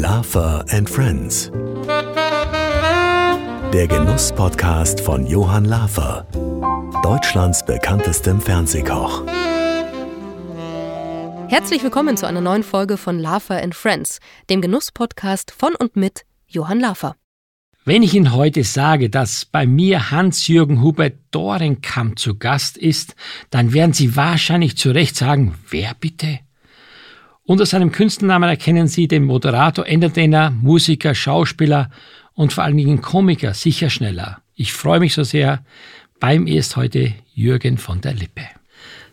Laffer and Friends. Der Genuss-Podcast von Johann Laffer. Deutschlands bekanntestem Fernsehkoch. Herzlich willkommen zu einer neuen Folge von Laffer and Friends, dem Genuss-Podcast von und mit Johann Laffer. Wenn ich Ihnen heute sage, dass bei mir Hans-Jürgen Hubert Dorenkamp zu Gast ist, dann werden Sie wahrscheinlich zu Recht sagen, wer bitte? Unter seinem Künstlernamen erkennen Sie den Moderator, Entertainer, Musiker, Schauspieler und vor allen Dingen Komiker sicher schneller. Ich freue mich so sehr. Bei mir ist heute Jürgen von der Lippe.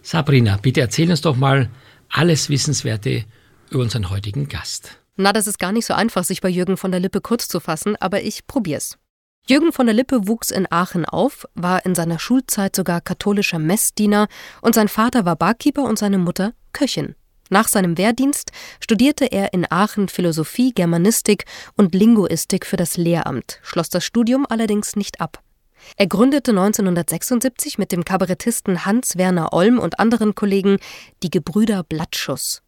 Sabrina, bitte erzähl uns doch mal alles Wissenswerte über unseren heutigen Gast. Na, das ist gar nicht so einfach, sich bei Jürgen von der Lippe kurz zu fassen, aber ich probier's. Jürgen von der Lippe wuchs in Aachen auf, war in seiner Schulzeit sogar katholischer Messdiener und sein Vater war Barkeeper und seine Mutter Köchin. Nach seinem Wehrdienst studierte er in Aachen Philosophie, Germanistik und Linguistik für das Lehramt, schloss das Studium allerdings nicht ab. Er gründete 1976 mit dem Kabarettisten Hans Werner Olm und anderen Kollegen die Gebrüder Blattschuss.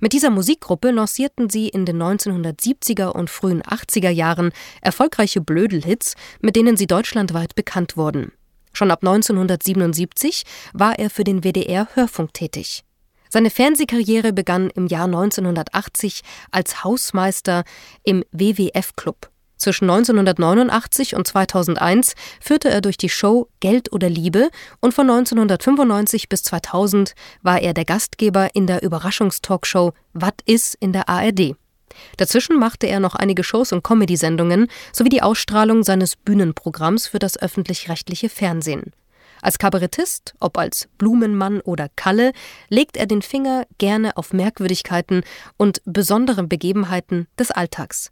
Mit dieser Musikgruppe lancierten sie in den 1970er und frühen 80er Jahren erfolgreiche Blödelhits, mit denen sie deutschlandweit bekannt wurden. Schon ab 1977 war er für den WDR Hörfunk tätig. Seine Fernsehkarriere begann im Jahr 1980 als Hausmeister im WWF Club. Zwischen 1989 und 2001 führte er durch die Show Geld oder Liebe und von 1995 bis 2000 war er der Gastgeber in der Überraschungstalkshow Wat is in der ARD. Dazwischen machte er noch einige Shows und Comedy-Sendungen sowie die Ausstrahlung seines Bühnenprogramms für das öffentlich-rechtliche Fernsehen. Als Kabarettist, ob als Blumenmann oder Kalle, legt er den Finger gerne auf Merkwürdigkeiten und besondere Begebenheiten des Alltags.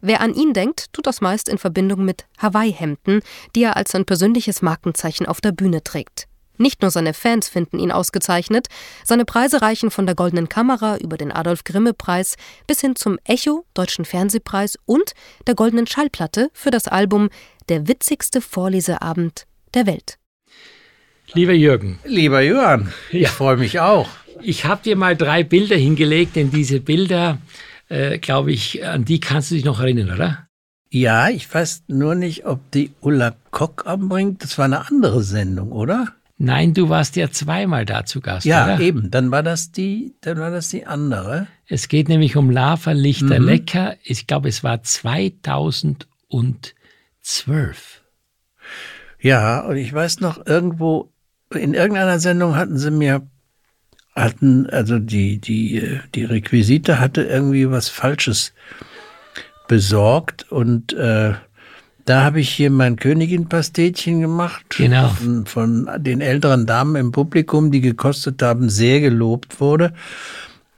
Wer an ihn denkt, tut das meist in Verbindung mit Hawaii-Hemden, die er als sein persönliches Markenzeichen auf der Bühne trägt. Nicht nur seine Fans finden ihn ausgezeichnet, seine Preise reichen von der Goldenen Kamera über den Adolf Grimme Preis bis hin zum Echo, Deutschen Fernsehpreis und der Goldenen Schallplatte für das Album Der witzigste Vorleseabend der Welt. Lieber Jürgen. Lieber Johann, ich freue mich auch. Ich habe dir mal drei Bilder hingelegt, denn diese Bilder, äh, glaube ich, an die kannst du dich noch erinnern, oder? Ja, ich weiß nur nicht, ob die Ulla Kock anbringt. Das war eine andere Sendung, oder? Nein, du warst ja zweimal da zu Gast. Ja, oder? eben. Dann war das die, dann war das die andere. Es geht nämlich um Lava Lichter mhm. Lecker. Ich glaube, es war 2012. Ja, und ich weiß noch, irgendwo in irgendeiner Sendung hatten sie mir hatten, also die, die, die Requisite hatte irgendwie was Falsches besorgt und äh, da habe ich hier mein Königin-Pastetchen gemacht. Genau. Von, von, den älteren Damen im Publikum, die gekostet haben, sehr gelobt wurde.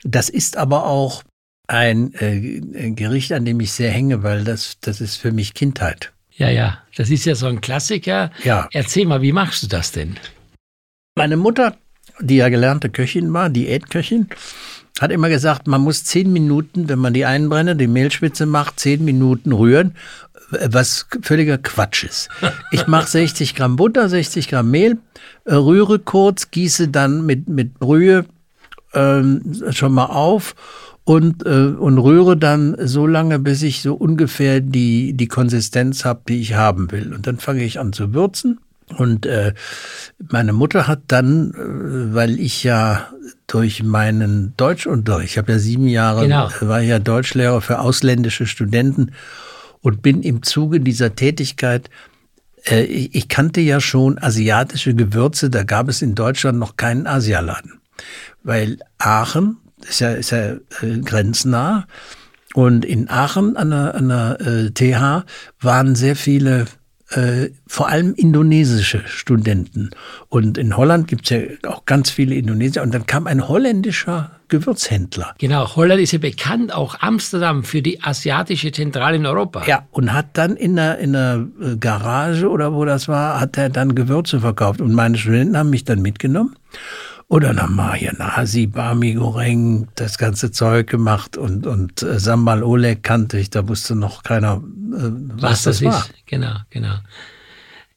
Das ist aber auch ein äh, Gericht, an dem ich sehr hänge, weil das, das ist für mich Kindheit. Ja, ja, das ist ja so ein Klassiker. Ja. Erzähl mal, wie machst du das denn? Meine Mutter, die ja gelernte Köchin war, Diätköchin, hat immer gesagt, man muss zehn Minuten, wenn man die einbrenne, die Mehlschwitze macht, zehn Minuten rühren, was völliger Quatsch ist. Ich mache 60 Gramm Butter, 60 Gramm Mehl, äh, rühre kurz, gieße dann mit, mit Brühe ähm, schon mal auf und, äh, und rühre dann so lange, bis ich so ungefähr die, die Konsistenz habe, die ich haben will. Und dann fange ich an zu würzen und äh, meine Mutter hat dann, äh, weil ich ja durch meinen Deutschunterricht, ich habe ja sieben Jahre, genau. Äh, war ja Deutschlehrer für ausländische Studenten und bin im Zuge dieser Tätigkeit, äh, ich, ich kannte ja schon asiatische Gewürze, da gab es in Deutschland noch keinen Asialaden. Weil Aachen ist ja, ist ja äh, grenznah und in Aachen an der, an der äh, TH waren sehr viele äh, vor allem indonesische Studenten. Und in Holland gibt es ja auch ganz viele Indonesier. Und dann kam ein holländischer Gewürzhändler. Genau, Holland ist ja bekannt, auch Amsterdam für die asiatische Zentrale in Europa. Ja, und hat dann in der, in der äh, Garage oder wo das war, hat er dann Gewürze verkauft. Und meine Studenten haben mich dann mitgenommen. Haben wir hier Nasi, Bami Goreng, das ganze Zeug gemacht und, und äh, Sambal Oleg kannte ich, da wusste noch keiner, äh, was, was, das, das war. ist. Genau, genau.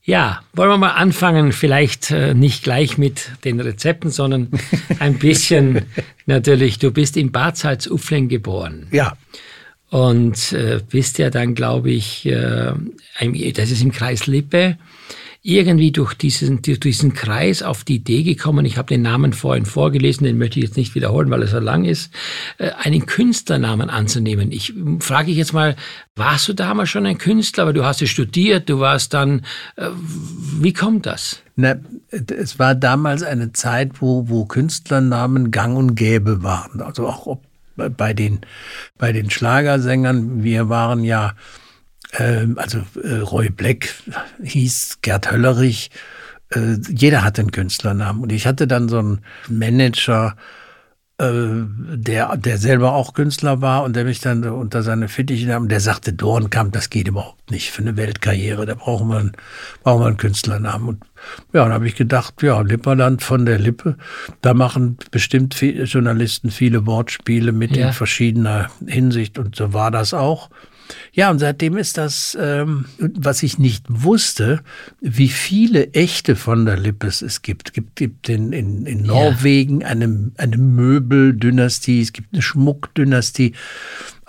Ja, wollen wir mal anfangen, vielleicht äh, nicht gleich mit den Rezepten, sondern ein bisschen natürlich, du bist in Bad Salzuflen geboren. Ja. und äh, bist ja dann, glaube ich, äh, das ist im Kreis Lippe, irgendwie durch diesen, durch diesen Kreis auf die Idee gekommen, ich habe den Namen vorhin vorgelesen, den möchte ich jetzt nicht wiederholen, weil er so lang ist, äh, einen Künstlernamen anzunehmen. Ich frage ich jetzt mal, warst du damals schon ein Künstler, aber du hast es studiert, du warst dann, äh, wie kommt das? Na, es war damals eine Zeit, wo, wo Künstlernamen gang und gäbe waren. Also auch bei den, bei den Schlagersängern, wir waren ja also äh, Roy Black hieß Gerd Höllerich. Äh, jeder hatte einen Künstlernamen. Und ich hatte dann so einen Manager, äh, der, der selber auch Künstler war und der mich dann unter seine Fittiche nahm. Der sagte, Dornkamp, das geht überhaupt nicht für eine Weltkarriere. Da brauchen wir einen, brauchen wir einen Künstlernamen. Und ja, dann habe ich gedacht, ja, Lipperland von der Lippe, da machen bestimmt viele Journalisten viele Wortspiele mit ja. in verschiedener Hinsicht. Und so war das auch. Ja, und seitdem ist das, ähm, was ich nicht wusste, wie viele echte von der Lippes es gibt. Es gibt, gibt in, in, in Norwegen ja. eine, eine Möbeldynastie, es gibt eine Schmuckdynastie.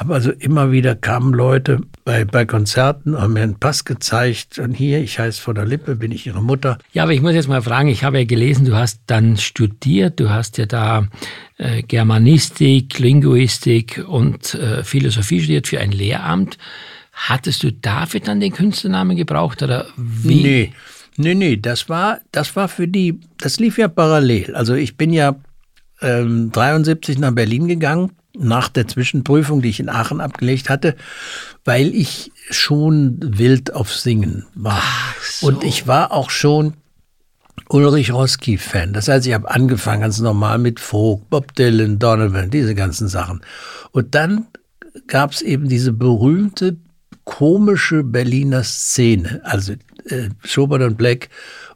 Aber also immer wieder kamen Leute bei, bei Konzerten, haben mir einen Pass gezeigt und hier, ich heiße von der Lippe, bin ich ihre Mutter. Ja, aber ich muss jetzt mal fragen, ich habe ja gelesen, du hast dann studiert, du hast ja da äh, Germanistik, Linguistik und äh, Philosophie studiert für ein Lehramt. Hattest du dafür dann den Künstlernamen gebraucht oder wie? Nee, nee, nee, das war, das war für die, das lief ja parallel. Also ich bin ja ähm, 73 nach Berlin gegangen nach der Zwischenprüfung, die ich in Aachen abgelegt hatte, weil ich schon wild auf Singen war. So. Und ich war auch schon Ulrich Roski-Fan. Das heißt, ich habe angefangen ganz normal mit Folk, Bob Dylan, Donovan, diese ganzen Sachen. Und dann gab es eben diese berühmte, komische Berliner Szene. Also äh, Schubert und Black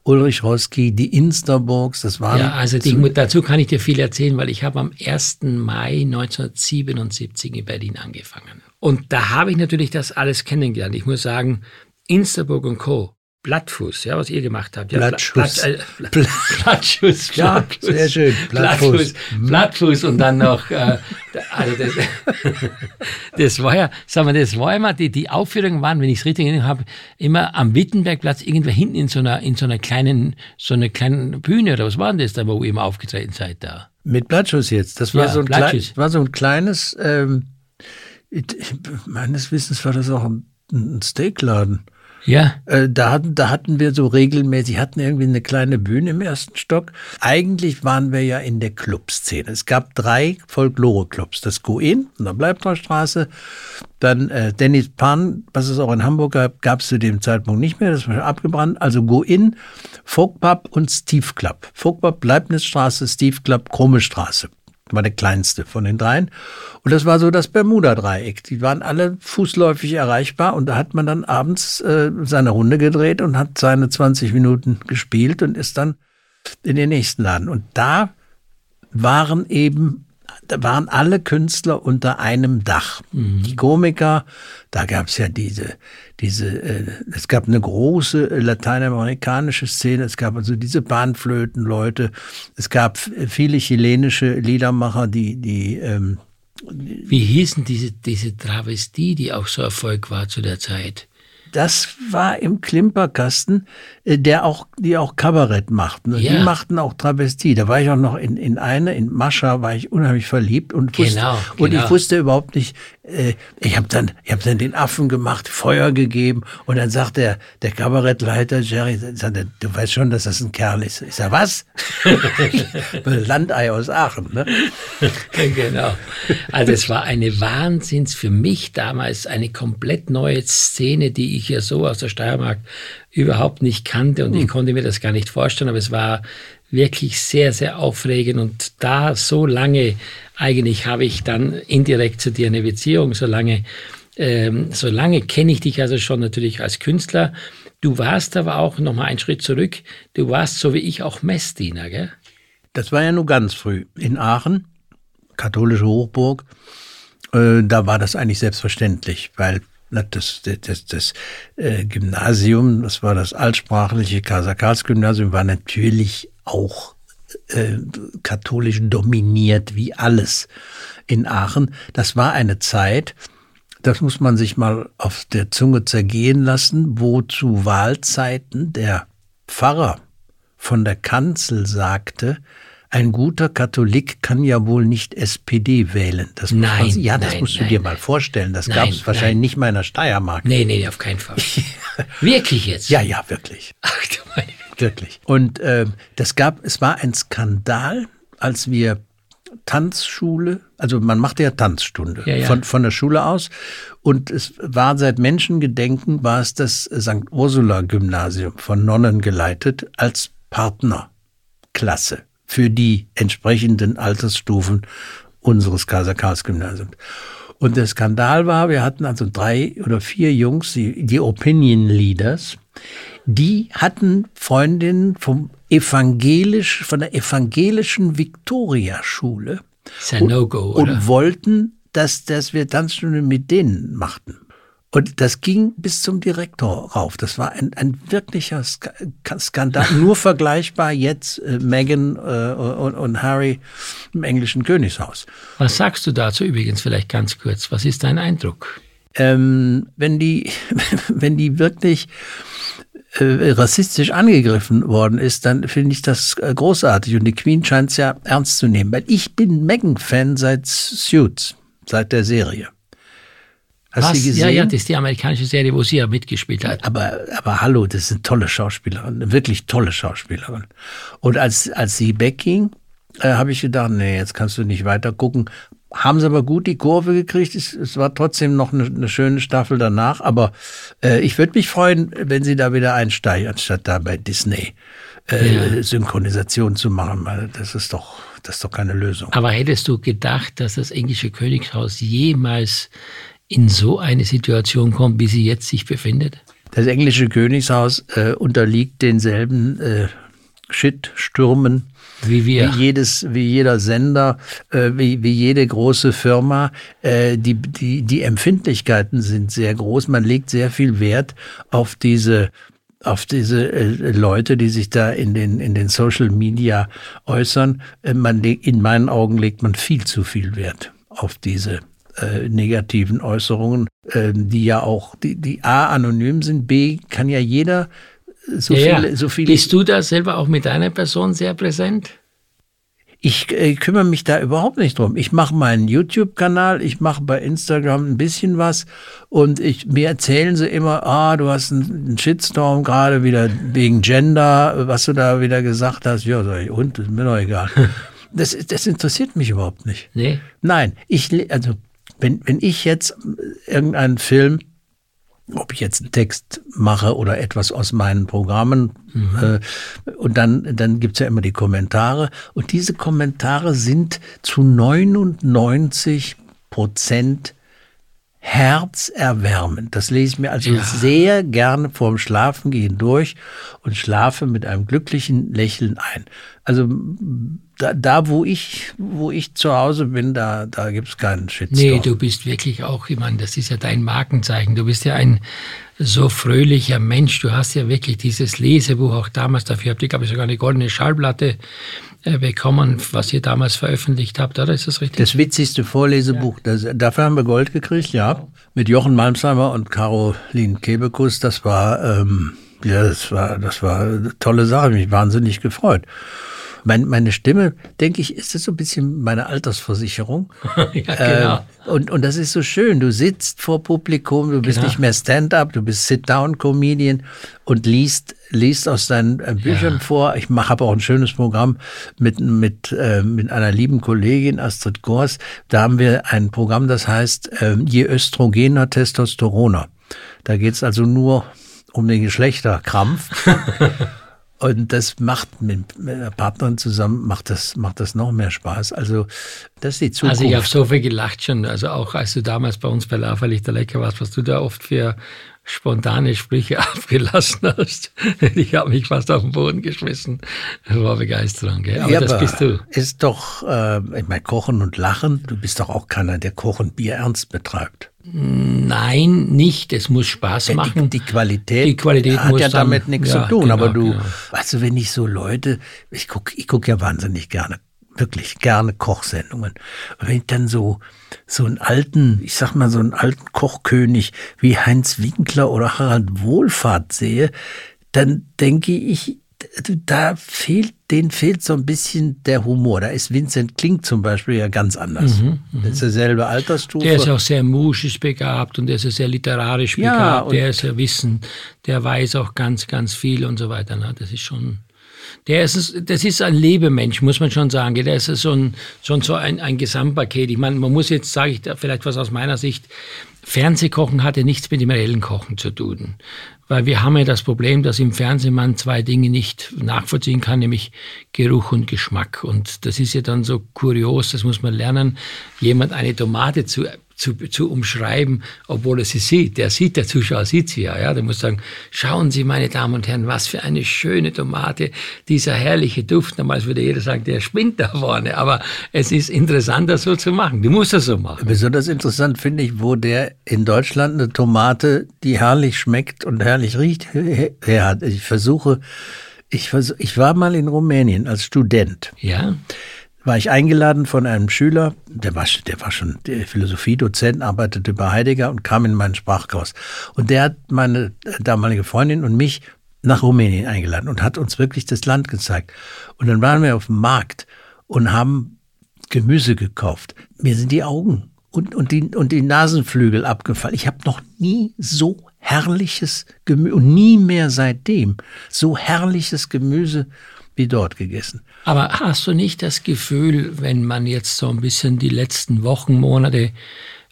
Ulrich Roski, die Instaburgs, das waren. Ja, also die, dazu kann ich dir viel erzählen, weil ich habe am 1. Mai 1977 in Berlin angefangen. Und da habe ich natürlich das alles kennengelernt. Ich muss sagen, Instaburg und Co. Blattfuß, ja, was ihr gemacht habt. Ja, Blattschuss. Blatt, äh, Blattschuss, Ja, sehr schön. Blattfuß. Blattfuß und dann noch, äh, also das, das war ja, sagen wir, das war immer, die, die Aufführungen waren, wenn ich es richtig erinnere habe, immer am Wittenbergplatz, irgendwo hinten in so einer, in so einer kleinen, so einer kleinen Bühne oder was war denn das da, wo ihr immer aufgetreten seid da? Mit Blattschuss jetzt. Das war, ja, so, ein klein, war so ein kleines, ähm, meines Wissens war das auch ein, ein Steakladen. Ja. Äh, da, hatten, da hatten wir so regelmäßig, hatten irgendwie eine kleine Bühne im ersten Stock. Eigentlich waren wir ja in der Clubszene. Es gab drei Folklore-Clubs. Das Goen an der Bleibtreustraße, dann äh, Dennis Pan, was es auch in Hamburg gab, gab es zu dem Zeitpunkt nicht mehr, das war schon abgebrannt. Also Go-In, Folkpub und Steve Club. Folkpub, Leibnizstraße, Steve Club, Krumme Straße war der kleinste von den dreien. Und das war so das Bermuda-Dreieck. Die waren alle fußläufig erreichbar und da hat man dann abends äh, seine Runde gedreht und hat seine 20 Minuten gespielt und ist dann in den nächsten Laden. Und da waren eben da waren alle Künstler unter einem Dach. Mhm. Die Komiker, da gab es ja diese, diese, äh, es gab eine große lateinamerikanische Szene, es gab also diese Bahnflötenleute, es gab viele chilenische Liedermacher, die, die ähm, wie hießen diese, diese Travestie, die auch so Erfolg war zu der Zeit? das war im Klimperkasten, äh, der auch, die auch Kabarett machten. Ja. Die machten auch Travestie. Da war ich auch noch in, in eine, in Mascha war ich unheimlich verliebt und wusste, genau, genau. und ich genau. wusste überhaupt nicht, äh, ich habe dann, ich habe dann den Affen gemacht, Feuer gegeben und dann sagt der, der Kabarettleiter Jerry, sagt er, du weißt schon, dass das ein Kerl ist. Ich sag, was? Landei aus Aachen, ne? genau. Also es war eine Wahnsinns für mich damals eine komplett neue Szene, die ich ja so aus der Steiermark überhaupt nicht kannte und hm. ich konnte mir das gar nicht vorstellen, aber es war wirklich sehr, sehr aufregend und da so lange, eigentlich habe ich dann indirekt zu dir eine Beziehung, so lange, ähm, so lange kenne ich dich also schon natürlich als Künstler. Du warst aber auch noch mal einen Schritt zurück. Du warst so wie ich auch Messdiener, gell? Das war ja nur ganz früh in Aachen, katholische Hochburg. Äh, da war das eigentlich selbstverständlich, weil das, das, das, äh, Gymnasium, das war das altsprachliche Kaiser-Karls-Gymnasium, war natürlich auch äh, katholisch dominiert wie alles in Aachen. Das war eine Zeit, Das muss man sich mal auf der Zunge zergehen lassen, wo zu Wahlzeiten der Pfarrer von der Kanzel sagte, ein guter Katholik kann ja wohl nicht SPD wählen. Das nein, man, ja, das nein, musst du nein, dir mal vorstellen. Das gab es wahrscheinlich nicht mal in der Steiermark. Nee, nee, auf keinen Fall. Wirklich jetzt? Ja, ja, wirklich. Ach du meine Wirklich. Und äh, das gab, es war ein Skandal, als wir Tanzschule, also man machte ja Tanzstunde Ja, ja. Von, von der Schule aus. Und es war seit Menschengedenken, war es das St. Ursula Gymnasium von Nonnen geleitet als Partnerklasse für die entsprechenden Altersstufen unseres Kaiser Karls Gymnasiums. Und der Skandal war, wir hatten also drei oder vier Jungs, die, die Opinion Leaders, die hatten Freundinnen vom evangelisch, von der evangelischen Victoria-Schule Ist ein No-Go, oder? und wollten, dass, dass wir Tanzstunde mit denen machten. Und das ging bis zum Direktor rauf. Das war ein, ein wirklicher Ska Skandal. Nur vergleichbar jetzt äh, Meghan äh, und, und Harry im englischen Königshaus. Was sagst du dazu übrigens vielleicht ganz kurz? Was ist dein Eindruck? Ähm, wenn die, wenn die wirklich äh, rassistisch angegriffen worden ist, dann finde ich das äh, großartig. Und die Queen scheint es ja ernst zu nehmen. Weil ich bin Meghan-Fan seit Suits, seit der Serie. Hast Was? du gesehen? Ja, ja, das ist die amerikanische Serie, wo sie ja mitgespielt hat. Aber, aber hallo, das ist eine tolle Schauspielerin, eine wirklich tolle Schauspielerin. Und als, als sie wegging, äh, habe ich gedacht, nee, jetzt kannst du nicht weiter gucken. Haben sie aber gut die Kurve gekriegt. Es, es war trotzdem noch eine, eine schöne Staffel danach. Aber äh, ich würde mich freuen, wenn sie da wieder einsteigen, anstatt da bei Disney äh, Ja. Synchronisation zu machen. Das ist doch, das ist doch keine Lösung. Aber hättest du gedacht, dass das englische Königshaus jemals in so eine Situation kommt, wie sie jetzt sich befindet? Das englische Königshaus äh, unterliegt denselben äh, Shitstürmen Wie wir. wie jedes, wie jeder Sender, äh, wie, wie jede große Firma. Äh, die, die, die Empfindlichkeiten sind sehr groß. Man legt sehr viel Wert auf diese auf diese äh, Leute, die sich da in den in den Social Media äußern. Äh, man in meinen Augen legt man viel zu viel Wert auf diese äh, negativen Äußerungen, äh, die ja auch die die a anonym sind, b kann ja jeder so ja, viele so viele Bist du da selber auch mit deiner Person sehr präsent? Ich äh, kümmere mich da überhaupt nicht drum. Ich mache meinen YouTube-Kanal, ich mache bei Instagram ein bisschen was und ich, mir erzählen sie immer, ah, du hast einen, einen Shitstorm gerade wieder wegen Gender, was du da wieder gesagt hast. Ja, sag ich, und, ist mir doch egal. Das, das interessiert mich überhaupt nicht. Nee? Nein, ich, also, wenn, wenn ich jetzt irgendeinen Film ob ich jetzt einen Text mache oder etwas aus meinen Programmen. Äh, und dann, dann gibt's ja immer die Kommentare. Und diese Kommentare sind zu 99 Prozent herzerwärmend. Das lese ich mir also Ja. sehr gerne vorm Schlafengehen durch und schlafe mit einem glücklichen Lächeln ein. Also da, da wo ich, wo ich zu Hause bin, da, da gibt's keinen Shitstorm. Nee, du bist wirklich auch, ich meine, das ist ja dein Markenzeichen. Du bist ja ein so fröhlicher Mensch. Du hast ja wirklich dieses Lesebuch auch damals, dafür habt ihr, glaube ich, sogar eine goldene Schallplatte bekommen, was ihr damals veröffentlicht habt, oder ist das richtig? Das witzigste Vorlesebuch, das, dafür haben wir Gold gekriegt, ja. Mit Jochen Malmsheimer und Caroline Kebekus, das war, ähm, ja, das war, das war eine tolle Sache, mich wahnsinnig gefreut. Mein, meine Stimme, denke ich, ist das so ein bisschen meine Altersversicherung. ja, genau. Ähm, und, und das ist so schön. Du sitzt vor Publikum, du bist Genau. nicht mehr Stand-up, du bist Sit-Down-Comedian und liest, liest aus deinen äh, Büchern Ja. vor. Ich mache habe auch ein schönes Programm mit, mit, äh, mit einer lieben Kollegin, Astrid Gors. Da haben wir ein Programm, das heißt ähm, Je Östrogener, Testosteroner. Da geht's also nur um den Geschlechterkrampf. Und das macht mit, Partnerin zusammen, macht das, macht das noch mehr Spaß. Also, das ist die Zukunft. Also ich habe so viel gelacht schon, also auch als du damals bei uns bei Lava Lichter Lecker warst, was du da oft für spontane Sprüche abgelassen hast. Ich habe mich fast auf den Boden geschmissen. Das war Begeisterung, gell? Aber ja, das aber bist du. Ist doch, äh, ich meine, Kochen und Lachen, du bist doch auch keiner, der Kochen Bier ernst betreibt. Nein, nicht. Es muss Spaß Die, machen. die Qualität, Die Qualität hat ja dann- damit nichts ja, zu tun. genau, aber du, genau. weißt du, wenn ich so Leute, ich gucke ich guck ja wahnsinnig gerne wirklich gerne Kochsendungen. Und wenn ich dann so, so einen alten, ich sag mal so einen alten Kochkönig wie Heinz Winkler oder Harald Wohlfahrt sehe, dann denke ich, da fehlt, denen fehlt so ein bisschen der Humor. Da ist Vincent Klink zum Beispiel ja ganz anders. Mhm, mh. Das ist derselbe Altersstufe. Der ist auch sehr musisch begabt und der ist sehr literarisch begabt. Ja, der ist ja Wissen, der weiß auch ganz, ganz viel und so weiter. Das ist schon der ist, das ist ein Lebemensch, muss man schon sagen. Der ist so ein, schon so ein, ein Gesamtpaket. Ich meine, man muss jetzt, sage ich vielleicht was aus meiner Sicht, Fernsehkochen hatte nichts mit dem reellen Kochen zu tun. Weil wir haben ja das Problem, dass im Fernsehen man zwei Dinge nicht nachvollziehen kann, nämlich Geruch und Geschmack. Und das ist ja dann so kurios, das muss man lernen, jemand eine Tomate zu zu, zu umschreiben, obwohl er sie sieht. Der sieht, der Zuschauer sieht sie ja. ja. Der muss sagen, schauen Sie, meine Damen und Herren, was für eine schöne Tomate, dieser herrliche Duft. Damals würde jeder sagen, der spinnt da vorne. Aber es ist interessant, das so zu machen. Du musst das so machen. Besonders interessant finde ich, wo der in Deutschland eine Tomate, die herrlich schmeckt und herrlich riecht, her hat. Ich versuche, ich, versuche, ich war mal in Rumänien als Student. Ja war ich eingeladen von einem Schüler, der war, der war schon Philosophiedozent, arbeitete bei Heidegger und kam in meinen Sprachkurs. Und der hat meine damalige Freundin und mich nach Rumänien eingeladen und hat uns wirklich das Land gezeigt. Und dann waren wir auf dem Markt und haben Gemüse gekauft. Mir sind die Augen und, und, die, und die Nasenflügel abgefallen. Ich habe noch nie so herrliches Gemüse und nie mehr seitdem so herrliches Gemüse wie dort gegessen. Aber hast du nicht das Gefühl, wenn man jetzt so ein bisschen die letzten Wochen, Monate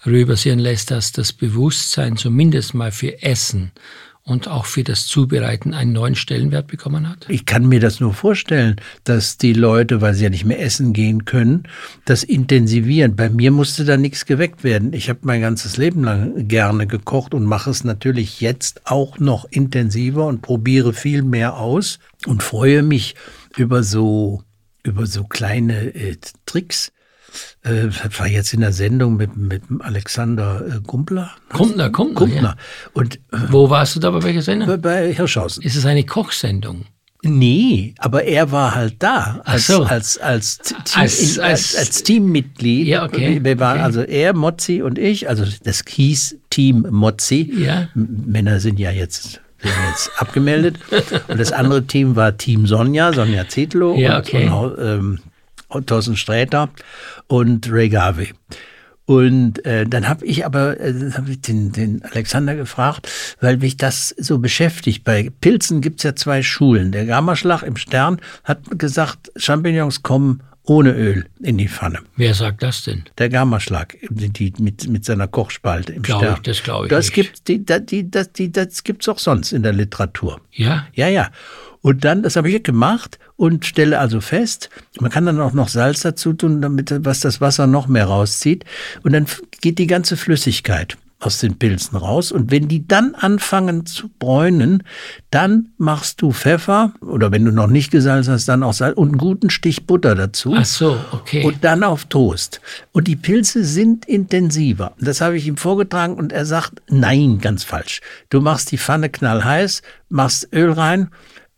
rübersehen lässt, dass das Bewusstsein zumindest mal für Essen und auch für das Zubereiten einen neuen Stellenwert bekommen hat? Ich kann mir das nur vorstellen, dass die Leute, weil sie ja nicht mehr essen gehen können, das intensivieren. Bei mir musste da nichts geweckt werden. Ich habe mein ganzes Leben lang gerne gekocht und mache es natürlich jetzt auch noch intensiver und probiere viel mehr aus und freue mich über so, über so kleine äh, Tricks äh, war jetzt in der Sendung mit, mit Alexander äh, Gumpler. Kumpner, Kumpner. Kumpner. Ja. Und, äh, Wo warst du da bei welcher Sendung? Bei, bei Hirschhausen. Ist es eine Kochsendung? Nee, aber er war halt da als, so. als, als, Team, als, als, als, Teammitglied. Ja, okay. Wir waren okay. also er, Mozzi und ich, also das hieß Team Mozzi. Ja. Männer sind ja jetzt sind jetzt abgemeldet. Und das andere Team war Team Sonja, Sonja Zetlo ja, okay. und, ähm, Thorsten Sträter und Ray Garvey. Und äh, dann habe ich aber äh, hab ich den, den Alexander gefragt, weil mich das so beschäftigt. Bei Pilzen gibt's ja zwei Schulen. Der Gammaschlag im Stern hat gesagt, Champignons kommen ohne Öl in die Pfanne. Wer sagt das denn? Der Gammaschlag die, mit, mit seiner Kochspalte im glaub Stern. Ich, das glaube ich das nicht. Gibt, die, die, das, die, das gibt's auch sonst in der Literatur. Ja? Ja, ja. Und dann, das habe ich gemacht und stelle also fest, man kann dann auch noch Salz dazu tun, damit was das Wasser noch mehr rauszieht. Und dann geht die ganze Flüssigkeit aus den Pilzen raus. Und wenn die dann anfangen zu bräunen, dann machst du Pfeffer oder wenn du noch nicht gesalzen hast, dann auch Salz und einen guten Stich Butter dazu. Ach so, okay. Und dann auf Toast. Und die Pilze sind intensiver. Das habe ich ihm vorgetragen und er sagt, nein, ganz falsch. Du machst die Pfanne knallheiß, machst Öl rein,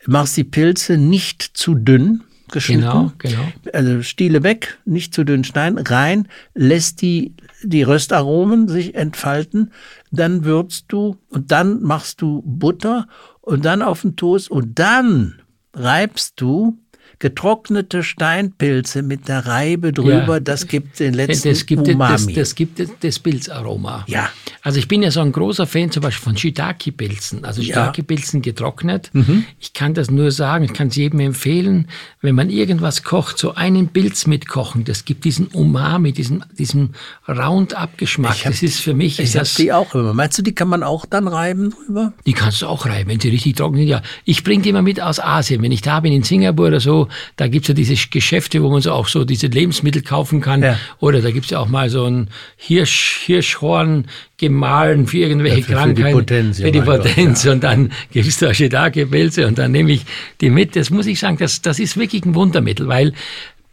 machst die Pilze nicht zu dünn geschnitten. Genau, genau. Also Stiele weg, nicht zu dünn schneiden, rein, lässt die, die Röstaromen sich entfalten, dann würzt du und dann machst du Butter und dann auf den Toast und dann reibst du getrocknete Steinpilze mit der Reibe drüber, ja. das gibt den letzten das gibt, Umami. Das, das gibt das Pilzaroma. Ja. Also ich bin ja so ein großer Fan zum Beispiel von Shiitake-Pilzen. Also Shiitake-Pilzen getrocknet. Mhm. Ich kann das nur sagen, ich kann es jedem empfehlen, wenn man irgendwas kocht, so einen Pilz mitkochen, das gibt diesen Umami, diesen, diesen Round-up-Geschmack. Das ist für mich... Ich habe die auch immer. Meinst du, die kann man auch dann reiben drüber? Die kannst du auch reiben, wenn sie richtig trocken sind. Ja, ich bringe die immer mit aus Asien. Wenn ich da bin, in Singapur oder so, da gibt's ja diese Geschäfte, wo man so auch so diese Lebensmittel kaufen kann. Ja. Oder da gibt's ja auch mal so ein Hirsch, Hirschhorn gemahlen für irgendwelche Ja, für- für Krankheiten. die Potenz, Für die mein Gott, Potenz. ja. Und dann gibt's da Shiitake-Pilze und dann nehme ich die mit. Das muss ich sagen, das, das ist wirklich ein Wundermittel, weil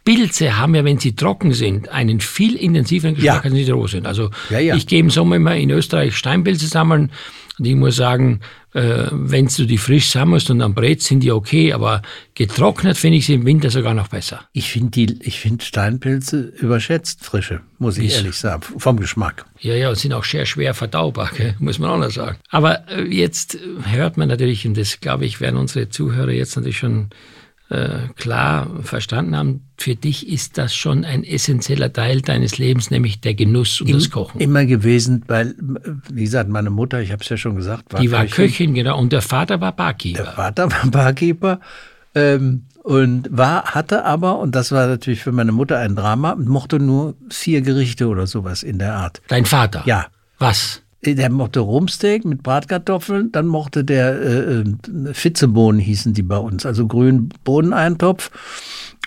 Pilze haben ja, wenn sie trocken sind, einen viel intensiveren Geschmack, Ja. als wenn sie roh sind. Also Ja, ja. ich gehe im Sommer immer in Österreich Steinpilze sammeln und ich muss sagen, äh, wenn du die frisch sammelst und dann brätst, sind die okay, aber getrocknet finde ich sie im Winter sogar noch besser. Ich finde finde Steinpilze überschätzt, frische, muss ich Wieso? ehrlich sagen, vom Geschmack. Ja, ja, und sind auch sehr schwer verdaubar, gell? muss man auch noch sagen. Aber äh, jetzt hört man natürlich, und das glaube ich, werden unsere Zuhörer jetzt natürlich schon äh, klar verstanden haben, für dich ist das schon ein essentieller Teil deines Lebens, nämlich der Genuss und das Kochen. Immer gewesen, weil, wie gesagt, meine Mutter, ich habe es ja schon gesagt, war Die war Köchin, genau, und der Vater war Der Barkeeper. Vater war Barkeeper ähm, und war, hatte aber, und das war natürlich für meine Mutter ein Drama, mochte nur vier Gerichte oder sowas in der Art. Dein Vater? Ja. Was? Der mochte Rumsteak mit Bratkartoffeln, dann mochte der äh, äh, Fitzebohnen hießen die bei uns, also grünen Bohneneintopf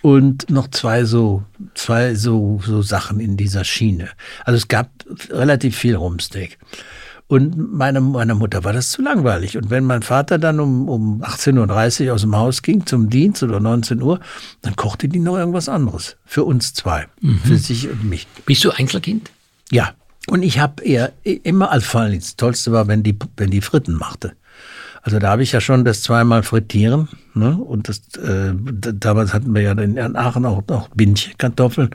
und noch zwei so zwei so so Sachen in dieser Schiene. Also es gab relativ viel Rumsteak. Und meine, meiner Mutter war das zu langweilig. Und wenn mein Vater dann um, um 18.30 Uhr aus dem Haus ging zum Dienst oder 19 Uhr, dann kochte die noch irgendwas anderes. Für uns zwei. Für sich und mich. Bist du Einzelkind? Ja, und ich habe eher immer, also vor allem das Tollste war, wenn die, wenn die Fritten machte. Also da habe ich ja schon das zweimal frittieren. Ne? Und das, äh, damals hatten wir ja in Aachen auch noch Bindchenkartoffeln.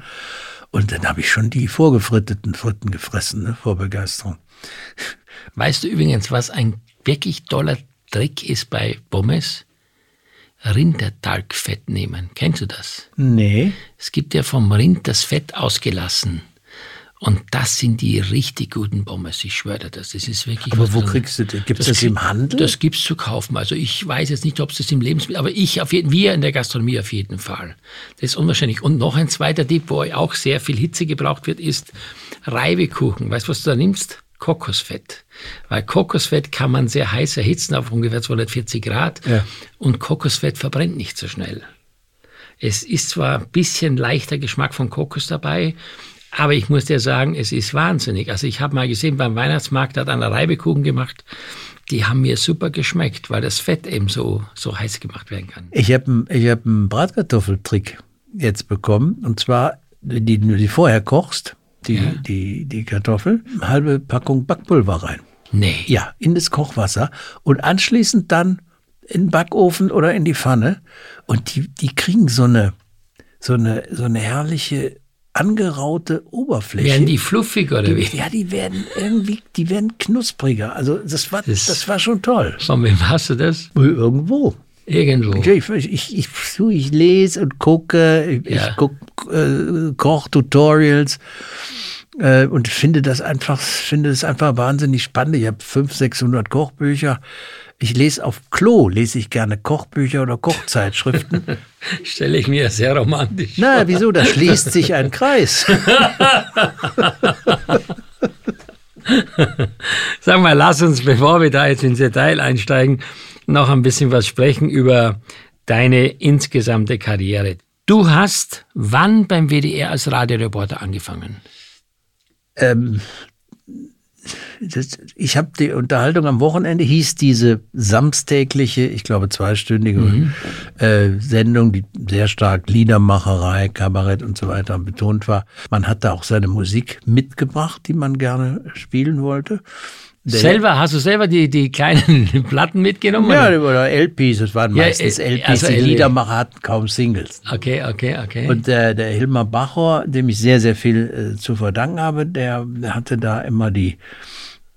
Und dann habe ich schon die vorgefritteten Fritten gefressen, ne? vor Begeisterung. Weißt du übrigens, was ein wirklich toller Trick ist bei Pommes? Rindertalgfett nehmen. Kennst du das? Nee. Es gibt ja vom Rind das Fett ausgelassen. Und das sind die richtig guten Pommes, ich schwöre dir das. Das ist wirklich Aber wo dran. kriegst du das? Gibt's das im krieg- Handel? Das gibt's zu kaufen. Also ich weiß jetzt nicht, ob es das im Lebensmittel, aber ich auf jeden wir in der Gastronomie auf jeden Fall. Das ist unwahrscheinlich. Und noch ein zweiter Tipp, wo auch sehr viel Hitze gebraucht wird, ist Reibekuchen. Weißt du, was du da nimmst? Kokosfett. Weil Kokosfett kann man sehr heiß erhitzen auf ungefähr 240 Grad. Ja. Und Kokosfett verbrennt nicht so schnell. Es ist zwar ein bisschen leichter Geschmack von Kokos dabei, aber ich muss dir sagen, es ist wahnsinnig. Also ich habe mal gesehen, beim Weihnachtsmarkt hat einer Reibekuchen gemacht. Die haben mir super geschmeckt, weil das Fett eben so, so heiß gemacht werden kann. Ich habe ich hab einen Bratkartoffeltrick jetzt bekommen. Und zwar, die du die vorher kochst, die, Ja. die, die Kartoffel, eine halbe Packung Backpulver rein. Nee. Ja, in das Kochwasser und anschließend dann in den Backofen oder in die Pfanne. Und die, die kriegen so eine, so eine, so eine herrliche angeraute Oberfläche. Werden die fluffig oder wie? ja, die werden irgendwie, die werden knuspriger. Also das war, Das- das, war schon toll. Von wem hast du das? Irgendwo. Irgendwo. Ich, ich, ich, ich, lese und gucke, ich, Ja. gucke äh, Kochtutorials äh, und finde das einfach, finde das einfach wahnsinnig spannend. Ich habe 500, 600 Kochbücher. Ich lese auf Klo, lese ich gerne Kochbücher oder Kochzeitschriften. Stelle ich mir sehr romantisch. Na, wieso? Da schließt sich ein Kreis. Sag mal, lass uns, bevor wir da jetzt ins Detail einsteigen, noch ein bisschen was sprechen über deine insgesamte Karriere. Du hast wann beim WDR als Radioreporter angefangen? ähm, das, ich habe die Unterhaltung am Wochenende, hieß diese samstägliche, ich glaube zweistündige äh, Sendung, die sehr stark Liedermacherei, Kabarett und so weiter betont war. Man hat da auch seine Musik mitgebracht, die man gerne spielen wollte. Der- selber, hast du selber die, die kleinen Platten mitgenommen? Ja, oder? oder LPs, es waren Ja, meistens äh, LPs. also die Liedermacher hatten kaum Singles. Okay, okay, okay. Und der, der Hilmar Bachor, dem ich sehr, sehr viel äh, zu verdanken habe, der, der hatte da immer die,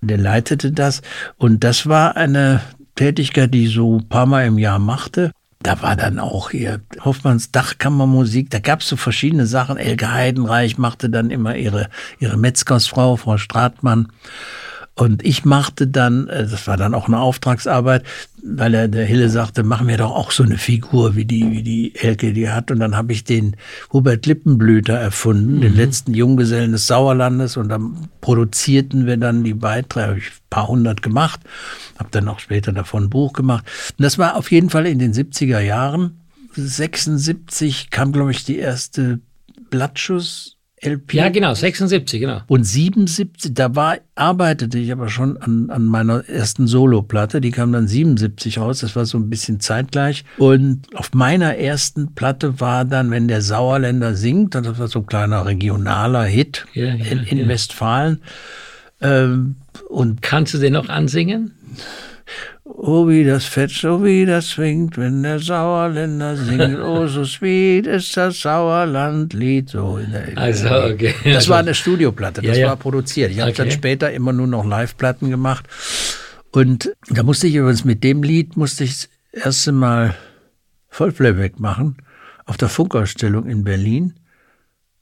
der leitete das. Und das war eine Tätigkeit, die ich so ein paar Mal im Jahr machte. Da war dann auch hier Hoffmanns Dachkammermusik, da gab es so verschiedene Sachen. Elke Heidenreich machte dann immer ihre, ihre Metzgersfrau, Frau Stratmann. Und ich machte dann, äh, das war dann auch eine Auftragsarbeit, weil er, der Hille sagte, machen wir doch auch so eine Figur, wie die, wie die Elke die hat. Und dann habe ich den Hubert Lippenblüter erfunden, den letzten Junggesellen des Sauerlandes. Und dann produzierten wir dann die Beiträge, habe ich ein paar hundert gemacht, habe dann auch später davon ein Buch gemacht. Und das war auf jeden Fall in den 70er Jahren. 76 kam, glaube ich, die erste Blattschuss LP. Ja, genau, 76, genau. Und 77, da war, arbeitete ich aber schon an, an meiner ersten Soloplatte. Die kam dann 77 raus. Das war so ein bisschen zeitgleich. Und auf meiner ersten Platte war dann, wenn der Sauerländer singt, das war so ein kleiner regionaler Hit Ja, ja, in, in ja. Westfalen. Ähm, und Kannst du den noch ansingen? Oh, wie das fetzt, oh, wie das swingt, wenn der Sauerländer singt. Oh, so sweet ist das Sauerlandlied. So in der, Also, okay. Das war eine Studioplatte, das Ja, ja. war produziert. Ich habe dann Okay. später immer nur noch Live-Platten gemacht. Und da musste ich übrigens mit dem Lied, musste ich das erste Mal Vollplayback machen auf der Funkausstellung in Berlin.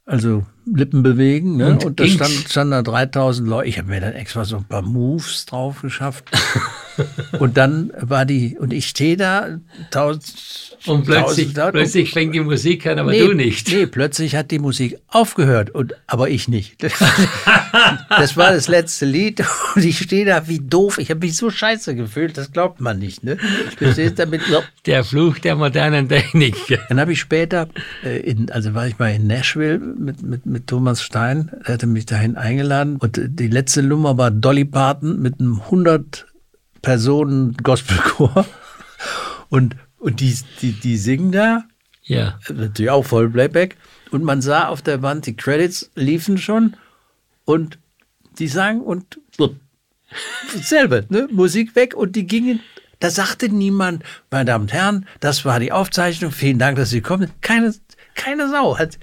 Also Lippen bewegen, ne? Und Und, da stand, standen da 3000 Leute. Ich habe mir dann extra so ein paar Moves drauf geschafft. und dann war die, und ich stehe da, tausend, Und plötzlich, tausend plötzlich fängt die Musik an, aber nee, du nicht. Nee, plötzlich hat die Musik aufgehört, und, aber ich nicht. das war das letzte Lied und ich stehe da wie doof. Ich habe mich so scheiße gefühlt, das glaubt man nicht. Ne? Du stehst da mit, Der Fluch der modernen Technik. dann habe ich später, äh, in, also war ich mal in Nashville mit, mit, mit Thomas Stein, der hatte mich dahin eingeladen und die letzte Nummer war Dolly Parton mit einem 100 Personen Gospelchor und, und die, die, die singen da Ja. natürlich auch voll Playback. Und man sah auf der Wand, die Credits liefen schon und die sangen und dasselbe, ne? Musik weg und die gingen. Da sagte niemand, meine Damen und Herren, das war die Aufzeichnung, vielen Dank, dass Sie kommen. Keine, keine Sau. Hat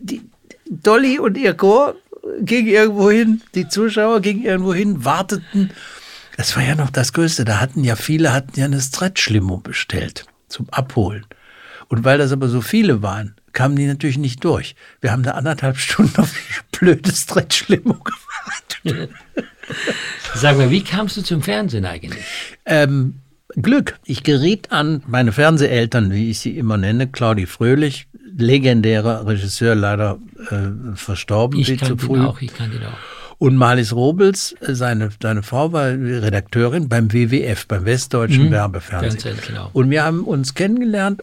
die, Dolly und ihr Chor gingen irgendwo hin, die Zuschauer gingen irgendwo hin, warteten. Das war ja noch das Größte. Da hatten ja viele hatten ja eine Stretch-Limo bestellt zum Abholen. Und weil das aber so viele waren, kamen die natürlich nicht durch. Wir haben da anderthalb Stunden auf die blöde Stretch-Limo gewartet. Sag mal, wie kamst du zum Fernsehen eigentlich? Ähm, Glück. Ich geriet an meine Fernseheltern, wie ich sie immer nenne, Claudi Fröhlich, legendärer Regisseur, leider äh, verstorben, Ich viel zu kann früh. den auch, ich kann den auch. Und Marlies Robels, äh, seine, seine Frau war Redakteurin beim WWF, beim Westdeutschen Werbefernsehen. Fernsehen, genau. Und wir haben uns kennengelernt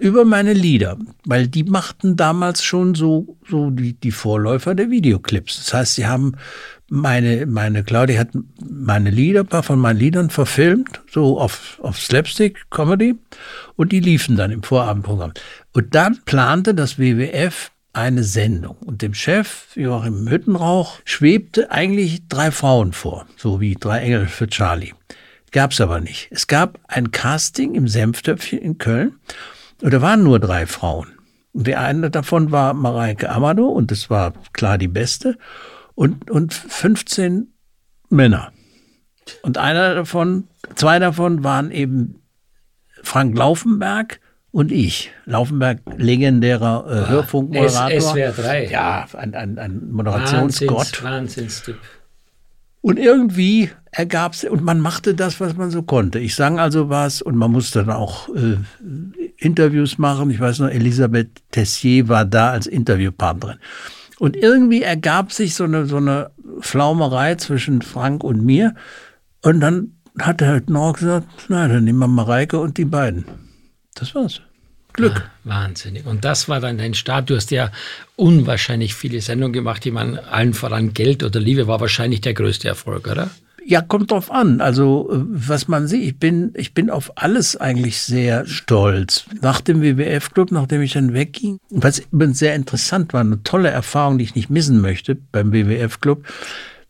über meine Lieder, weil die machten damals schon so, so die, die Vorläufer der Videoclips. Das heißt, sie haben meine, meine Claudia hat meine Lieder, ein paar von meinen Liedern verfilmt, so auf, auf Slapstick Comedy. Und die liefen dann im Vorabendprogramm. Und dann plante das WWF eine Sendung. Und dem Chef, Joachim Hüttenrauch, schwebte eigentlich drei Frauen vor, so wie drei Engel für Charlie. Gab's aber nicht. Es gab ein Casting im Senftöpfchen in Köln und da waren nur drei Frauen. Und die eine davon war Mareike Amado und das war klar die beste und, und 15 Männer. Und einer davon, zwei davon waren eben Frank Laufenberg und ich. Laufenberg, legendärer äh, Hörfunkmoderator. S- SWR 3. Ja, ein, ein, ein Moderationsgott. Wahnsinns, Wahnsinnstyp. Und irgendwie ergab's und man machte das, was man so konnte. Ich sang also was und man musste dann auch äh, Interviews machen. Ich weiß noch, Elisabeth Tessier war da als Interviewpartnerin. Und irgendwie ergab sich so eine, so eine Flaumerei zwischen Frank und mir. Und dann hat er halt noch gesagt, na, dann nehmen wir Mareike und die beiden. Das war's. Glück. Wahnsinnig. Und das war dann dein Start. Du hast ja unwahrscheinlich viele Sendungen gemacht. Ich meine, allen voran Geld oder Liebe war wahrscheinlich der größte Erfolg, oder? Ja, kommt drauf an. Also, äh, was man sieht, ich bin, ich bin auf alles eigentlich sehr stolz. Nach dem WWF-Club, nachdem ich dann wegging, was übrigens sehr interessant war, eine tolle Erfahrung, die ich nicht missen möchte beim WWF-Club.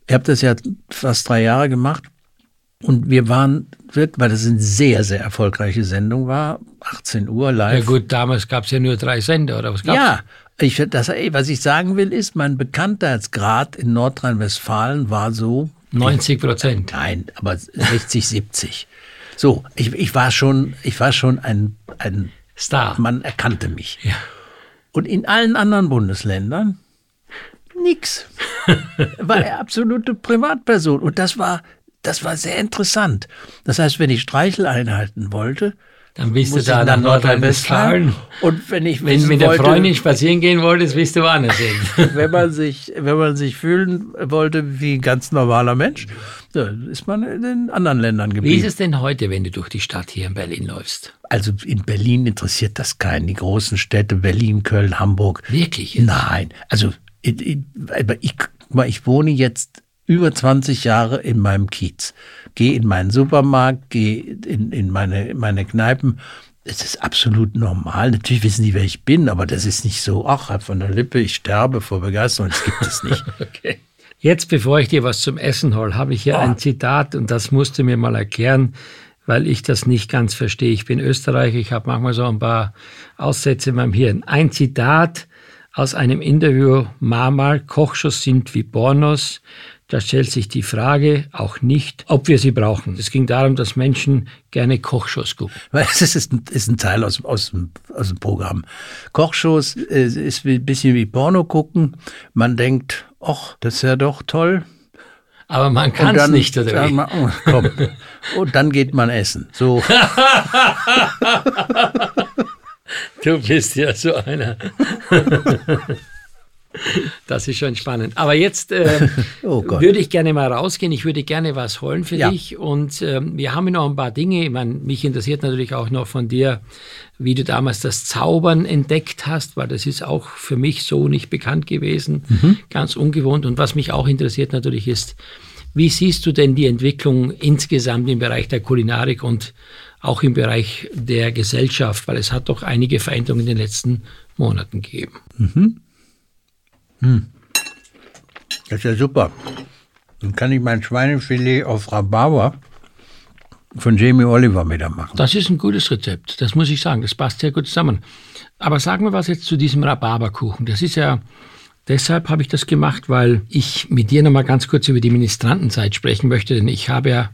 Ich habe das ja fast drei Jahre gemacht. Und wir waren, wirklich, weil das eine sehr, sehr erfolgreiche Sendung war, 18 Uhr live. Ja gut, damals gab es ja nur drei Sender, oder was gab's? Ja, ich, das, was ich sagen will, ist, mein Bekanntheitsgrad in Nordrhein-Westfalen war so 90 Prozent. Nein, aber 60, 70. So, ich, ich war schon, ich war schon ein, ein Star. man erkannte mich. Ja. Und in allen anderen Bundesländern nix. War er absolute Privatperson. Und das war, das war sehr interessant. Das heißt, wenn ich Streichel einhalten wollte, Dann bist du da nach Nordrhein-Westfalen. Und wenn ich Wenn mit der wollte, Freundin spazieren gehen wolltest, bist du woanders hin. wenn man sich, wenn man sich fühlen wollte wie ein ganz normaler Mensch, ist man in den anderen Ländern Wie geblieben. ist es denn heute, wenn du durch die Stadt hier in Berlin läufst? Also in Berlin interessiert das keinen. Die großen Städte Berlin, Köln, Hamburg. Wirklich? jetzt? Nein, also ich, ich, ich wohne jetzt über 20 Jahre in meinem Kiez. Gehe in meinen Supermarkt, gehe in, in meine, meine Kneipen. Es ist absolut normal. Natürlich wissen die, wer ich bin, aber das ist nicht so, ach, von der Lippe, ich sterbe vor Begeisterung. Das gibt es nicht. okay. Jetzt, bevor ich dir was zum Essen hole, habe ich hier oh. ein Zitat und das musst du mir mal erklären, weil ich das nicht ganz verstehe. Ich bin Österreicher, ich habe manchmal so ein paar Aussätze in meinem Hirn. Ein Zitat aus einem Interview, Mamal, Kochshows sind wie Pornos. Da stellt sich die Frage auch nicht, ob wir sie brauchen. Es ging darum, dass Menschen gerne Kochshows gucken. Das ist ein, ist ein Teil aus, aus, dem, aus dem Programm. Kochshows äh, ist ein bisschen wie Porno gucken. Man denkt, ach, das ist ja doch toll. Aber man kann es nicht, oder wie? Man, oh, komm. Und dann geht man essen. So. du bist ja so einer. Das ist schon spannend. Aber jetzt äh, oh würde ich gerne mal rausgehen. Ich würde gerne was holen für ja. dich. Und äh, wir haben noch ein paar Dinge. Ich meine, mich interessiert natürlich auch noch von dir, wie du damals das Zaubern entdeckt hast, weil das ist auch für mich so nicht bekannt gewesen. Mhm. Ganz ungewohnt. Und was mich auch interessiert natürlich ist, wie siehst du denn die Entwicklung insgesamt im Bereich der Kulinarik und auch im Bereich der Gesellschaft? Weil es hat doch einige Veränderungen in den letzten Monaten gegeben. Mhm. Hm. Das ist ja super. Dann kann ich mein Schweinefilet auf Rhabarber von Jamie Oliver wieder machen. Das ist ein gutes Rezept, das muss ich sagen. Das passt sehr gut zusammen. Aber sagen wir was jetzt zu diesem Rhabarberkuchen. Das ist ja, deshalb habe ich das gemacht, weil ich mit dir nochmal ganz kurz über die Ministrantenzeit sprechen möchte, denn ich habe ja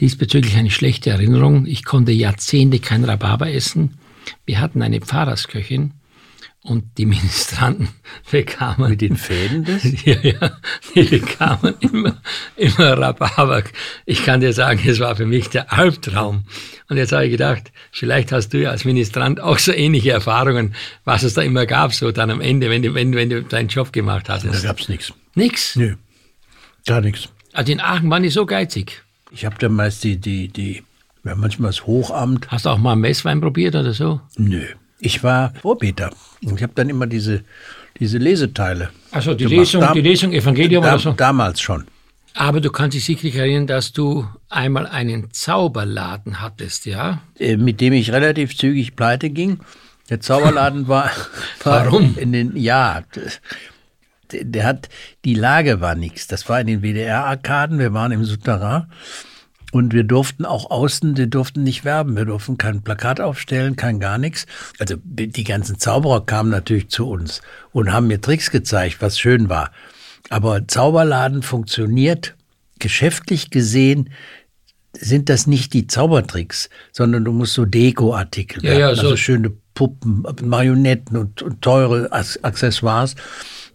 diesbezüglich eine schlechte Erinnerung. Ich konnte Jahrzehnte kein Rhabarber essen. Wir hatten eine Pfarrersköchin, und die Ministranten bekamen. Mit den Fäden das? Ja, ja, die bekamen immer, immer Rhabarber. Ich kann dir sagen, es war für mich der Albtraum. Und jetzt habe ich gedacht, vielleicht hast du ja als Ministrant auch so ähnliche Erfahrungen, was es da immer gab, so dann am Ende, wenn du, wenn, wenn du deinen Job gemacht hast. Da gab es nichts. Nix? Nö, gar nichts. Also in Aachen waren die so geizig? Ich habe dann meist die, die, die, ja, manchmal das Hochamt. Hast du auch mal Messwein probiert oder so? Nö. Ich war Vorbeter. Ich habe dann immer diese, diese Leseteile. Also die Lesung, da, die Lesung Evangelium da, oder so? Damals schon. Aber du kannst dich sicherlich erinnern, dass du einmal einen Zauberladen hattest, ja? Äh, mit dem ich relativ zügig pleite ging. Der Zauberladen war, war Warum? in den ja, der, der hat die Lage war nichts. Das war in den WDR-Arkaden. Wir waren im Souterrain und wir durften auch außen, wir durften nicht werben, wir durften kein Plakat aufstellen, kein gar nichts. Also die ganzen Zauberer kamen natürlich zu uns und haben mir Tricks gezeigt, was schön war. Aber Zauberladen funktioniert geschäftlich gesehen sind das nicht die Zaubertricks, sondern du musst so Dekoartikel, ja, ja, also schöne Puppen, Marionetten und, und teure Accessoires.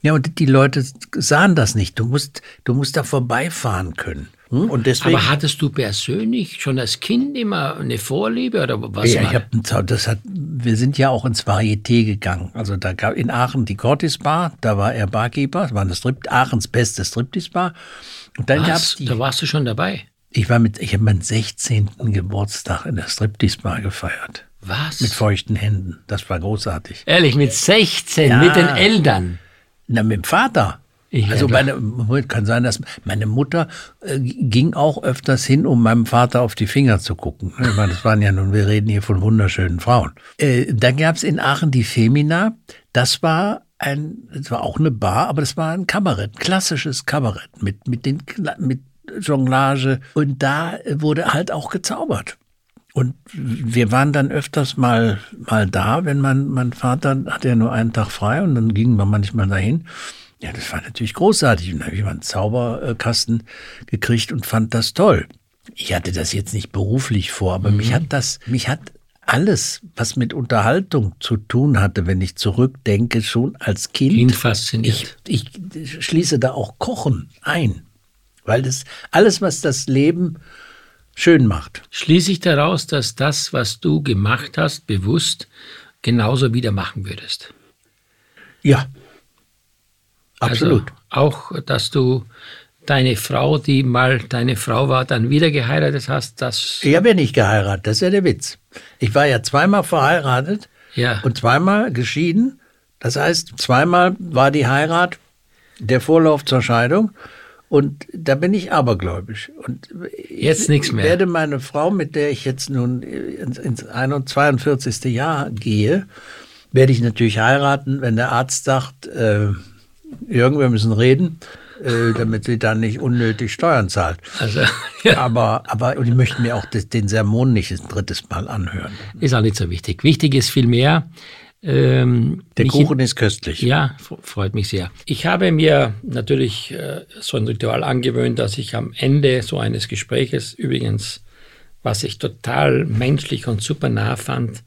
Ja, und die Leute sahen das nicht. Du musst, du musst da vorbeifahren können. Hm? Und deswegen, Aber hattest du persönlich schon als Kind immer eine Vorliebe oder was? Ja, ich habe das hat, wir sind ja auch ins Varieté gegangen. Also da gab in Aachen die Cortis Bar, da war er Barkeeper, das war eine Strip, Aachens beste Striptease Bar. Und dann was? gab's die, Da warst du schon dabei? Ich war mit, ich habe meinen 16. Geburtstag in der Striptease Bar gefeiert. Was? Mit feuchten Händen. Das war großartig. Ehrlich, mit 16, ja. mit den Eltern? Na, mit dem Vater. Ich also meine, kann sein, dass meine Mutter äh, ging auch öfters hin, um meinem Vater auf die Finger zu gucken. Ich meine, das waren ja nun, wir reden hier von wunderschönen Frauen. Äh, dann gab es in Aachen die Femina. Das war ein, das war auch eine Bar, aber das war ein Kabarett, klassisches Kabarett mit mit den mit Jonglage und da wurde halt auch gezaubert. Und wir waren dann öfters mal mal da, wenn mein mein Vater hatte ja nur einen Tag frei und dann gingen wir manchmal dahin. Ja, das war natürlich großartig. Und dann habe ich mal einen Zauberkasten gekriegt und fand das toll. Ich hatte das jetzt nicht beruflich vor, aber mhm. mich hat das, mich hat alles, was mit Unterhaltung zu tun hatte, wenn ich zurückdenke, schon als Kind. Kind fasziniert. Ich, ich schließe da auch Kochen ein, weil das alles, was das Leben schön macht. Schließe ich daraus, dass das, was du gemacht hast, bewusst genauso wieder machen würdest? Ja, Absolut. Also auch, dass du deine Frau, die mal deine Frau war, dann wieder geheiratet hast, das. Ich habe ja nicht geheiratet, das ist ja der Witz. Ich war ja zweimal verheiratet ja. und zweimal geschieden. Das heißt, zweimal war die Heirat der Vorlauf zur Scheidung. Und da bin ich abergläubisch. Und jetzt nichts mehr. werde meine Frau, mit der ich jetzt nun ins, ins 42. Jahr gehe, werde ich natürlich heiraten, wenn der Arzt sagt, äh, irgendwer müssen reden, äh, damit sie dann nicht unnötig Steuern zahlt. Also, ja. Aber, aber und ich möchte mir auch das, den Sermon nicht ein drittes Mal anhören. Ist auch nicht so wichtig. Wichtig ist vielmehr, ähm, Der Kuchen ist köstlich. Ja, freut mich sehr. Ich habe mir natürlich äh, so ein Ritual angewöhnt, dass ich am Ende so eines Gespräches, übrigens, was ich total menschlich und super nah fand,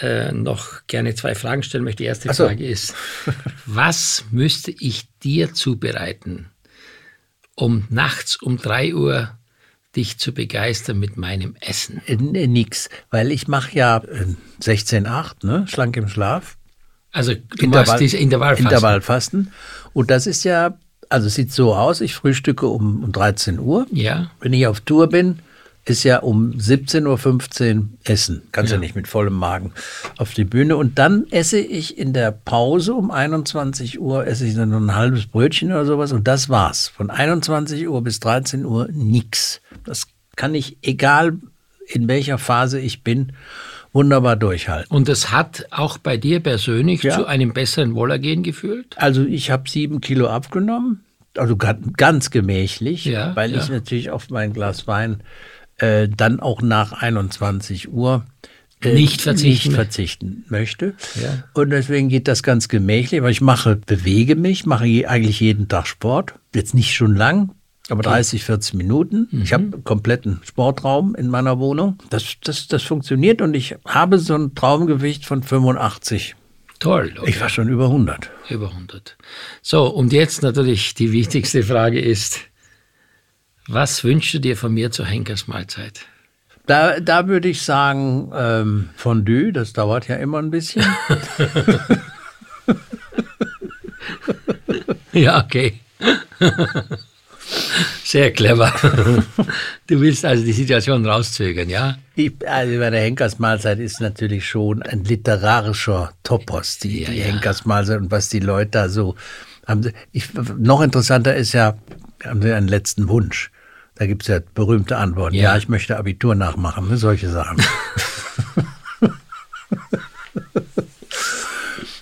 äh, noch gerne zwei Fragen stellen möchte. Die erste so. Frage ist, was müsste ich dir zubereiten, um nachts um drei Uhr dich zu begeistern mit meinem Essen? Äh, nix, weil ich mache ja 16,8, äh, ne? schlank im Schlaf. Also du Intervall, machst diese Intervallfasten. Intervallfasten. Und das ist ja, also es sieht so aus, ich frühstücke um, um 13 Uhr. Ja. Wenn ich auf Tour bin, ist ja um 17.15 Uhr Essen. Kannst ja. ja nicht mit vollem Magen auf die Bühne. Und dann esse ich in der Pause um 21 Uhr, esse ich dann noch ein halbes Brötchen oder sowas. Und das war's. Von 21 Uhr bis 13 Uhr nichts. Das kann ich, egal in welcher Phase ich bin, wunderbar durchhalten. Und das hat auch bei dir persönlich ja. zu einem besseren Wohlergehen geführt? Also ich habe sieben Kilo abgenommen. Also ganz gemächlich, ja, weil ja. ich natürlich auf mein Glas Wein äh, dann auch nach 21 Uhr äh, nicht, verzichten. nicht verzichten möchte. Ja. Und deswegen geht das ganz gemächlich. Aber ich mache, bewege mich, mache eigentlich jeden Tag Sport. Jetzt nicht schon lang, aber 30, 40 Minuten. Mhm. Ich habe einen kompletten Sportraum in meiner Wohnung. Das, das, das funktioniert und ich habe so ein Traumgewicht von 85. Toll. Okay. Ich war schon über 100. Über 100. So, und jetzt natürlich die wichtigste Frage ist, was wünschst du dir von mir zur Henkersmahlzeit? Da, da würde ich sagen, ähm, Fondue, das dauert ja immer ein bisschen. ja, okay. Sehr clever. Du willst also die Situation rauszögern, ja? Ich, also bei der Henkersmahlzeit ist natürlich schon ein literarischer Topos, die, ja, die ja. Henkersmahlzeit und was die Leute da so haben. Ich, noch interessanter ist ja, haben Sie einen letzten Wunsch? Da gibt es ja berühmte Antworten. Ja. ja, ich möchte Abitur nachmachen, ne? solche Sachen.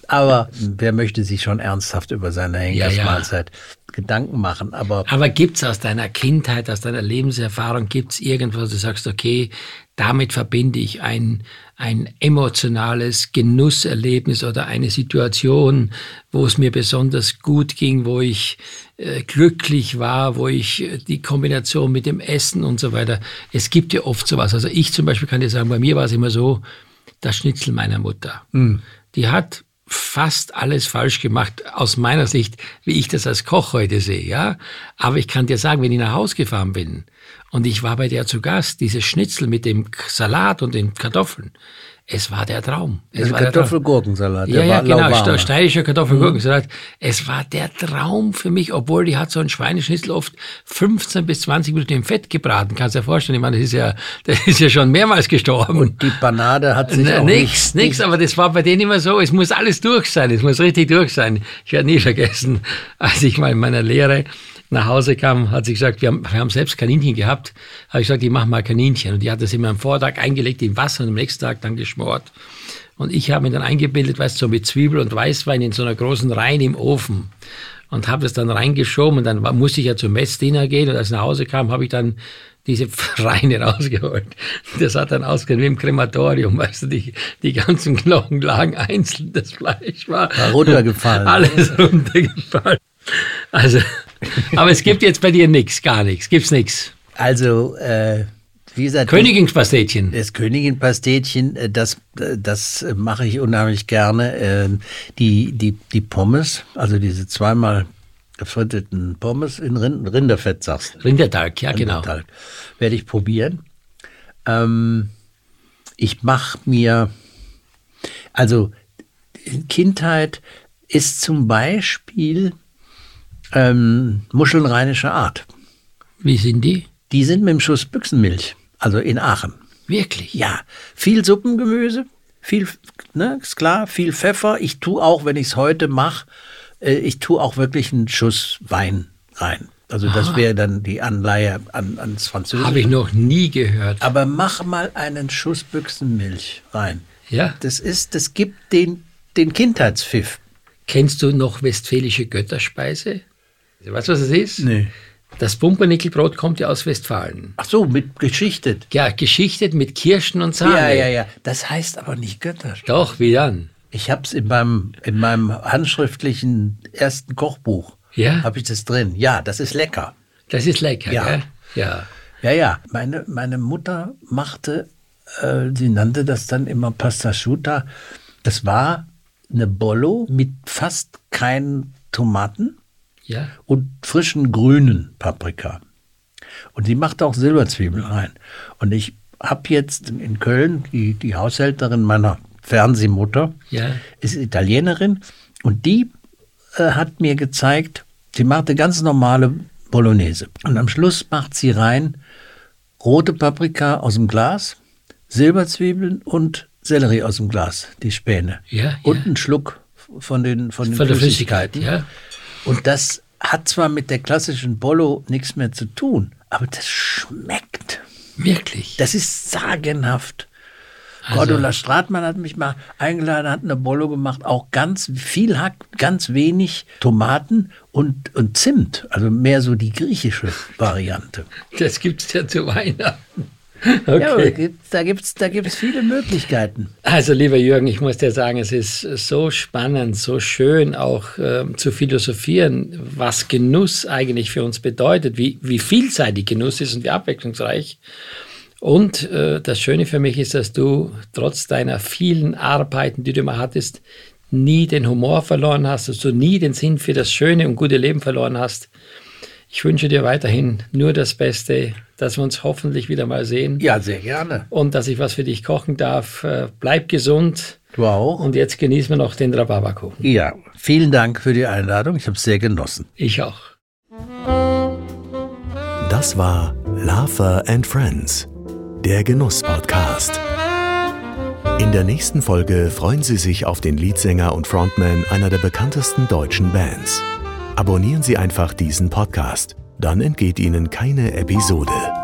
Aber wer möchte sich schon ernsthaft über seine Henkersmahlzeit ja, ja. Gedanken machen? Aber, Aber gibt es aus deiner Kindheit, aus deiner Lebenserfahrung, gibt es irgendwas, du sagst, okay, damit verbinde ich ein, ein emotionales Genusserlebnis oder eine Situation, wo es mir besonders gut ging, wo ich äh, glücklich war, wo ich äh, die Kombination mit dem Essen und so weiter. Es gibt ja oft sowas. Also ich zum Beispiel kann dir sagen, bei mir war es immer so, das Schnitzel meiner Mutter. Mhm. Die hat fast alles falsch gemacht, aus meiner Sicht, wie ich das als Koch heute sehe, ja. Aber ich kann dir sagen, wenn ich nach Hause gefahren bin und ich war bei der zu Gast, dieses Schnitzel mit dem Salat und den Kartoffeln, es war der Traum. Es war Kartoffelgurkensalat. Ja, ja, genau, steirischer Kartoffelgurkensalat. Mhm. Es war der Traum für mich, obwohl die hat so ein Schweineschnitzel oft 15 bis 20 Minuten im Fett gebraten. Kannst du dir vorstellen, ich meine, das ist ja, das ist ja schon mehrmals gestorben. Und die Panade hat sich Na, auch Nix, nix, aber das war bei denen immer so, es muss alles durch sein, es muss richtig durch sein. Ich werde nie vergessen, als ich mal in meiner Lehre nach Hause kam, hat sie gesagt, wir haben, wir haben selbst Kaninchen gehabt. Habe ich gesagt, ich mache mal Kaninchen. Und die hat das immer am Vortag eingelegt in Wasser und am nächsten Tag dann geschmort. Und ich habe mir dann eingebildet, weißt du, so mit Zwiebel und Weißwein in so einer großen Reihe im Ofen. Und habe das dann reingeschoben und dann musste ich ja zum Messdiener gehen. Und als ich nach Hause kam, habe ich dann diese Reine rausgeholt. Das hat dann ausgesehen wie im Krematorium, weißt du, die, die ganzen Knochen lagen einzeln, das Fleisch war, war runtergefallen. Alles runtergefallen. Also, aber es gibt jetzt bei dir nichts, gar nichts, gibt's nichts. Also, äh, wie gesagt, Königinpastetchen. Das Königinpastetchen, äh, das, das mache ich unheimlich gerne. Ähm, die, die, die Pommes, also diese zweimal gefritteten Pommes in Rinderfett, sagst du. Rindertalg, ja, genau. Rindertalg. Werde ich probieren. Ähm, ich mache mir, also Kindheit ist zum Beispiel ähm, Muscheln rheinischer Art. Wie sind die? Die sind mit dem Schuss Büchsenmilch, also in Aachen. Wirklich? Ja, viel Suppengemüse, viel, ne, ist klar, viel Pfeffer. Ich tue auch, wenn ich es heute mache, äh, ich tue auch wirklich einen Schuss Wein rein. Also das wäre dann die Anleihe an, ans Französische. Habe ich noch nie gehört. Aber mach mal einen Schuss Büchsenmilch rein. Ja. Das ist, das gibt den, den Kindheitspfiff. Kennst du noch westfälische Götterspeise? Weißt du, was es ist? Nee. Das Pumpernickelbrot kommt ja aus Westfalen. Ach so, mit geschichtet. Ja, geschichtet mit Kirschen und Sahne. Ja, ja, ja. Das heißt aber nicht Götterspeise. Doch, wie dann? Ich habe es in meinem, in meinem handschriftlichen ersten Kochbuch. Ja? Habe ich das drin. Ja, das ist lecker. Das ist lecker, Ja. ja? Ja. Ja, ja. Meine, meine Mutter machte, äh, sie nannte das dann immer Pasta Asciutta. Das war eine Bollo mit fast keinen Tomaten Ja. und frischen grünen Paprika. Und sie machte auch Silberzwiebeln rein. Und ich habe jetzt in Köln die, die Haushälterin meiner Fernsehmutter, Ja. ist Italienerin und die äh, hat mir gezeigt, sie machte ganz normale Bolognese. Und am Schluss macht sie rein rote Paprika aus dem Glas, Silberzwiebeln und Sellerie aus dem Glas, die Späne. Ja, Und ja. einen Schluck von den, von den Von der Flüssigkeit, ja. Und das hat zwar mit der klassischen Bollo nichts mehr zu tun, aber das schmeckt. Wirklich. Das ist sagenhaft. Also- Cordula Stratmann hat mich mal eingeladen, hat eine Bollo gemacht, auch ganz viel Hack, ganz wenig Tomaten und, und Zimt, also mehr so die griechische Variante. Das gibt's ja zu Weihnachten. Ja, aber da Okay. gibt's, da gibt's, da gibt's viele Möglichkeiten. Also, lieber Jürgen, ich muss dir sagen, es ist so spannend, so schön auch ähm, zu philosophieren, was Genuss eigentlich für uns bedeutet, wie, wie vielseitig Genuss ist und wie abwechslungsreich. Und äh, das Schöne für mich ist, dass du trotz deiner vielen Arbeiten, die du immer hattest, nie den Humor verloren hast, dass du nie den Sinn für das schöne und gute Leben verloren hast. Ich wünsche dir weiterhin nur das Beste, dass wir uns hoffentlich wieder mal sehen Ja, sehr gerne. und dass ich was für dich kochen darf. Äh, Bleib gesund Du auch? und jetzt genießen wir noch den Rhabarberkuchen. Ja, vielen Dank für die Einladung. Ich habe es sehr genossen. Ich auch. Das war Laffer and Friends, der Genuss-Podcast. In der nächsten Folge freuen Sie sich auf den Leadsänger und Frontman einer der bekanntesten deutschen Bands. Abonnieren Sie einfach diesen Podcast, dann entgeht Ihnen keine Episode.